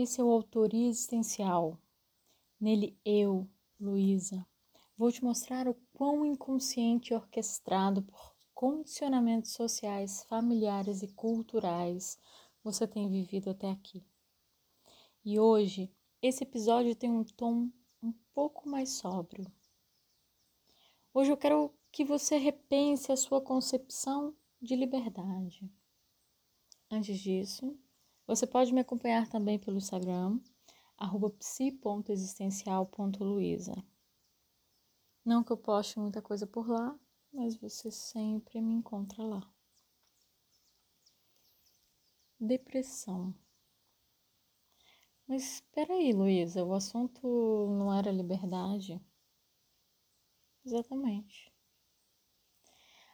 Esse é o Autoria Existencial. Nele eu, Luísa, vou te mostrar o quão inconsciente e orquestrado por condicionamentos sociais, familiares e culturais você tem vivido até aqui. E hoje, esse episódio tem um tom um pouco mais sóbrio. Hoje eu quero que você repense a sua concepção de liberdade. Antes disso, você pode me acompanhar também pelo Instagram, psi.existencial.luiza. Não que eu poste muita coisa por lá, mas você sempre me encontra lá. Depressão. Mas espera aí, Luísa, o assunto não era liberdade? Exatamente.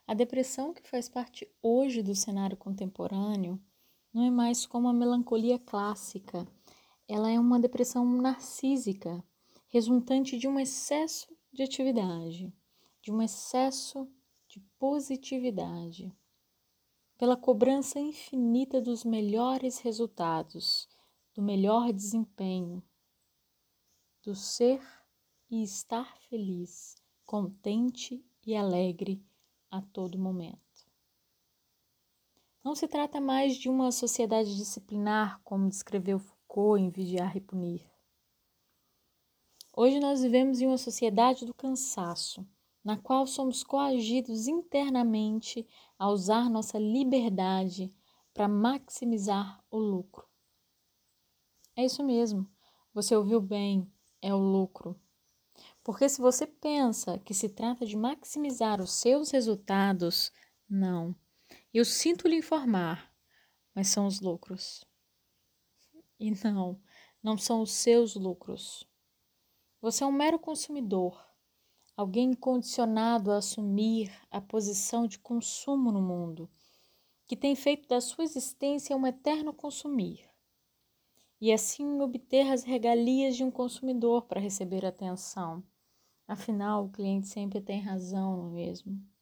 A depressão que faz parte hoje do cenário contemporâneo não é mais como a melancolia clássica. Ela é uma depressão narcísica, resultante de um excesso de atividade, de um excesso de positividade, pela cobrança infinita dos melhores resultados, do melhor desempenho, do ser e estar feliz, contente e alegre a todo momento. Não se trata mais de uma sociedade disciplinar, como descreveu Foucault em Vigiar e Punir. Hoje nós vivemos em uma sociedade do cansaço, na qual somos coagidos internamente a usar nossa liberdade para maximizar o lucro. É isso mesmo, você ouviu bem, é o lucro. Porque se você pensa que se trata de maximizar os seus resultados, não. Eu sinto lhe informar, mas são os lucros. E não, não são os seus lucros. Você é um mero consumidor, alguém condicionado a assumir a posição de consumo no mundo, que tem feito da sua existência um eterno consumir e assim obter as regalias de um consumidor para receber atenção Afinal, o cliente sempre tem razão, não é mesmo?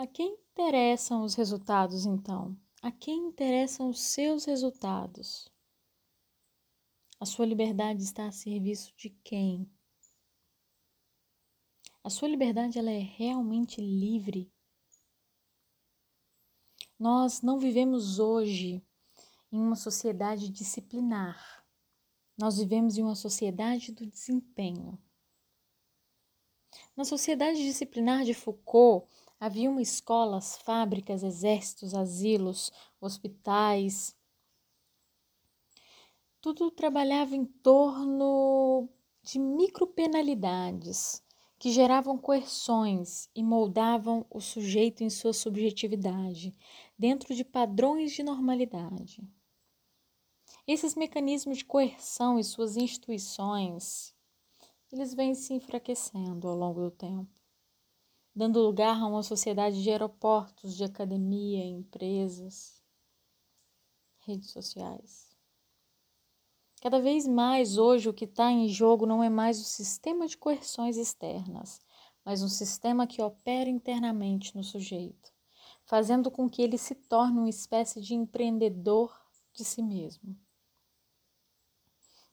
A quem interessam os resultados, então? A quem interessam os seus resultados? A sua liberdade está a serviço de quem? A sua liberdade ela é realmente livre? Nós não vivemos hoje em uma sociedade disciplinar. Nós vivemos em uma sociedade do desempenho. Na sociedade disciplinar de Foucault, haviam escolas, fábricas, exércitos, asilos, hospitais. Tudo trabalhava em torno de micropenalidades que geravam coerções e moldavam o sujeito em sua subjetividade, dentro de padrões de normalidade. Esses mecanismos de coerção e suas instituições, eles vêm se enfraquecendo ao longo do tempo, dando lugar a uma sociedade de aeroportos, de academia, empresas, redes sociais. Cada vez mais hoje o que está em jogo não é mais o sistema de coerções externas, mas um sistema que opera internamente no sujeito, fazendo com que ele se torne uma espécie de empreendedor de si mesmo.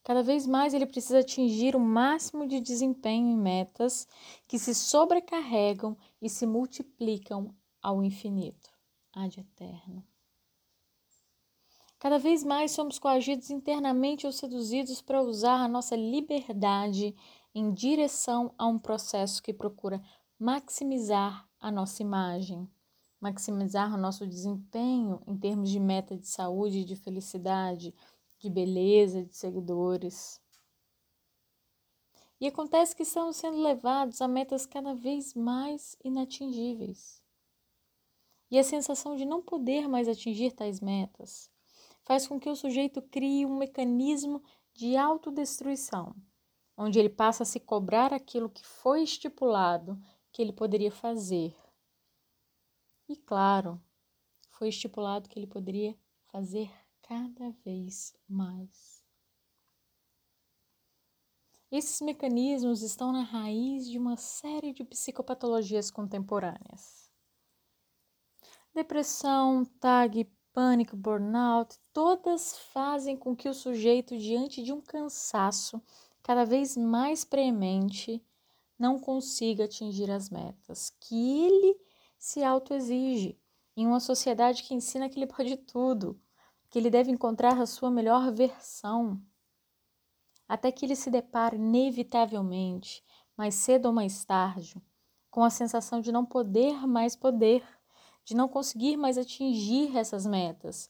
Cada vez mais ele precisa atingir o máximo de desempenho em metas que se sobrecarregam e se multiplicam ao infinito, ad eterno. Cada vez mais somos coagidos internamente ou seduzidos para usar a nossa liberdade em direção a um processo que procura maximizar a nossa imagem, maximizar o nosso desempenho em termos de meta de saúde e de felicidade, de beleza, de seguidores. E acontece que estamos sendo levados a metas cada vez mais inatingíveis. E a sensação de não poder mais atingir tais metas faz com que o sujeito crie um mecanismo de autodestruição, onde ele passa a se cobrar aquilo que foi estipulado que ele poderia fazer. E claro, foi estipulado que ele poderia fazer cada vez mais. Esses mecanismos estão na raiz de uma série de psicopatologias contemporâneas. Depressão, TAG, pânico, burnout, todas fazem com que o sujeito, diante de um cansaço cada vez mais premente, não consiga atingir as metas que ele se autoexige em uma sociedade que ensina que ele pode tudo, que ele deve encontrar a sua melhor versão, até que ele se depare inevitavelmente, mais cedo ou mais tarde, com a sensação de não poder mais poder, de não conseguir mais atingir essas metas.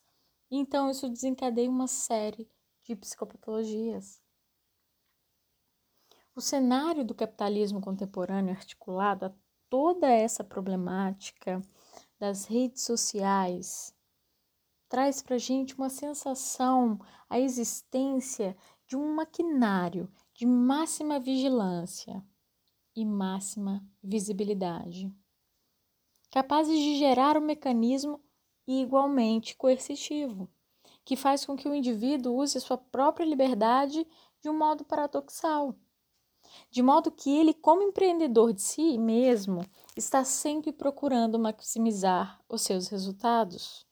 Então isso desencadeia uma série de psicopatologias. O cenário do capitalismo contemporâneo articulado a toda essa problemática das redes sociais traz para a gente uma sensação, a existência de um maquinário de máxima vigilância e máxima visibilidade, capazes de gerar um mecanismo igualmente coercitivo, que faz com que o indivíduo use sua própria liberdade de um modo paradoxal, de modo que ele, como empreendedor de si mesmo, está sempre procurando maximizar os seus resultados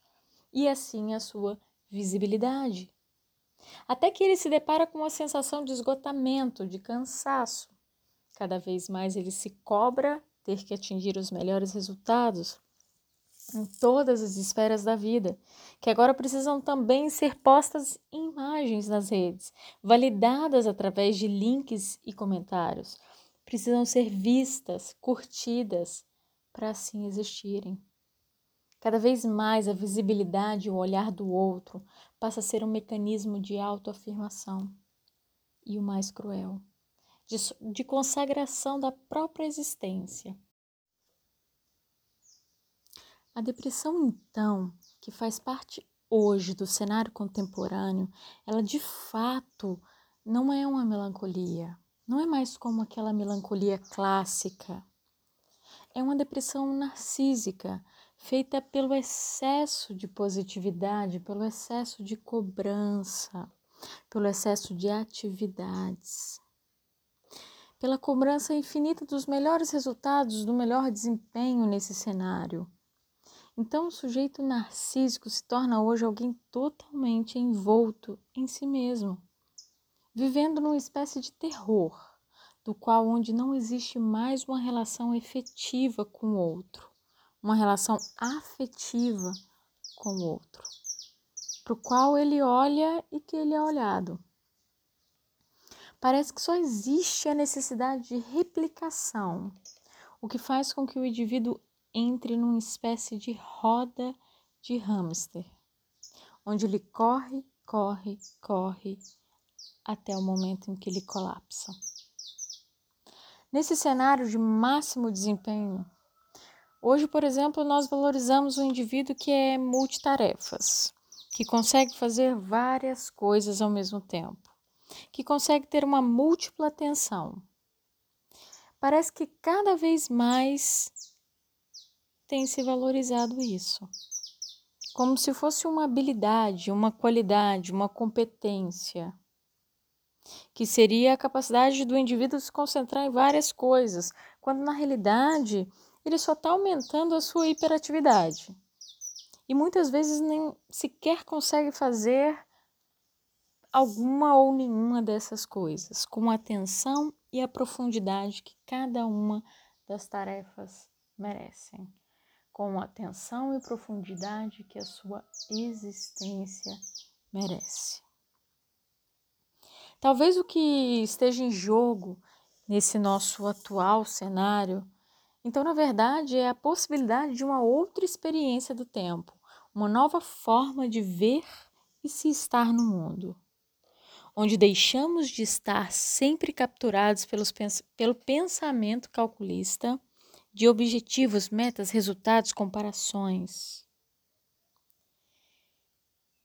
e assim a sua visibilidade. Até que ele se depara com uma sensação de esgotamento, de cansaço, Cada vez mais ele se cobra ter que atingir os melhores resultados em todas as esferas da vida, que agora precisam também ser postas imagens nas redes, validadas através de links e comentários. Precisam ser vistas, curtidas, para assim existirem. Cada vez mais a visibilidade o olhar do outro passa a ser um mecanismo de autoafirmação. E o mais cruel, de, de consagração da própria existência. A depressão, então, que faz parte hoje do cenário contemporâneo, ela de fato não é uma melancolia, não é mais como aquela melancolia clássica. É uma depressão narcísica, feita pelo excesso de positividade, pelo excesso de cobrança, pelo excesso de atividades pela cobrança infinita dos melhores resultados, do melhor desempenho nesse cenário. Então, o sujeito narcísico se torna hoje alguém totalmente envolto em si mesmo, vivendo numa espécie de terror, do qual onde não existe mais uma relação efetiva com o outro, uma relação afetiva com o outro, para o qual ele olha e que ele é olhado. Parece que só existe a necessidade de replicação, o que faz com que o indivíduo entre numa espécie de roda de hamster, onde ele corre, corre, corre até o momento em que ele colapsa. Nesse cenário de máximo desempenho, hoje, por exemplo, nós valorizamos o indivíduo que é multitarefas, que consegue fazer várias coisas ao mesmo tempo que consegue ter uma múltipla atenção. Parece que cada vez mais tem se valorizado isso, como se fosse uma habilidade, uma qualidade, uma competência, que seria a capacidade do indivíduo se concentrar em várias coisas, quando na realidade ele só está aumentando a sua hiperatividade. E muitas vezes nem sequer consegue fazer alguma ou nenhuma dessas coisas, com a atenção e a profundidade que cada uma das tarefas merecem, com a atenção e profundidade que a sua existência merece. Talvez o que esteja em jogo nesse nosso atual cenário, então, na verdade, é a possibilidade de uma outra experiência do tempo, uma nova forma de ver e se estar no mundo onde deixamos de estar sempre capturados pelos, pelo pensamento calculista de objetivos, metas, resultados, comparações.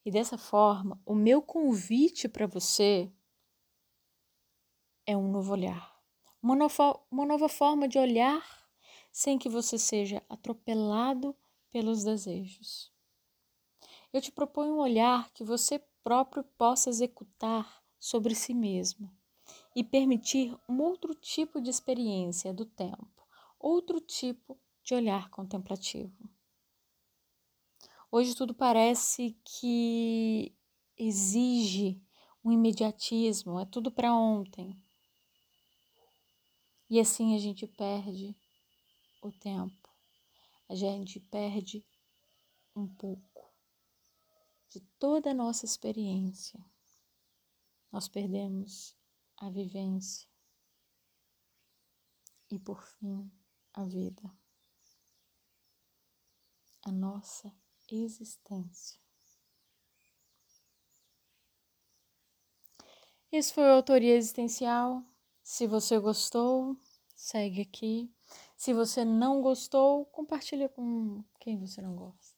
E dessa forma, o meu convite para você é um novo olhar, uma nova, uma nova forma de olhar sem que você seja atropelado pelos desejos. Eu te proponho um olhar que você próprio possa executar sobre si mesmo e permitir um outro tipo de experiência do tempo, outro tipo de olhar contemplativo. Hoje tudo parece que exige um imediatismo, é tudo para ontem. E assim a gente perde o tempo, a gente perde um pouco de toda a nossa experiência. Nós perdemos a vivência e, por fim, a vida, a nossa existência. Esse foi a Autoria Existencial. Se você gostou, segue aqui. Se você não gostou, compartilha com quem você não gosta.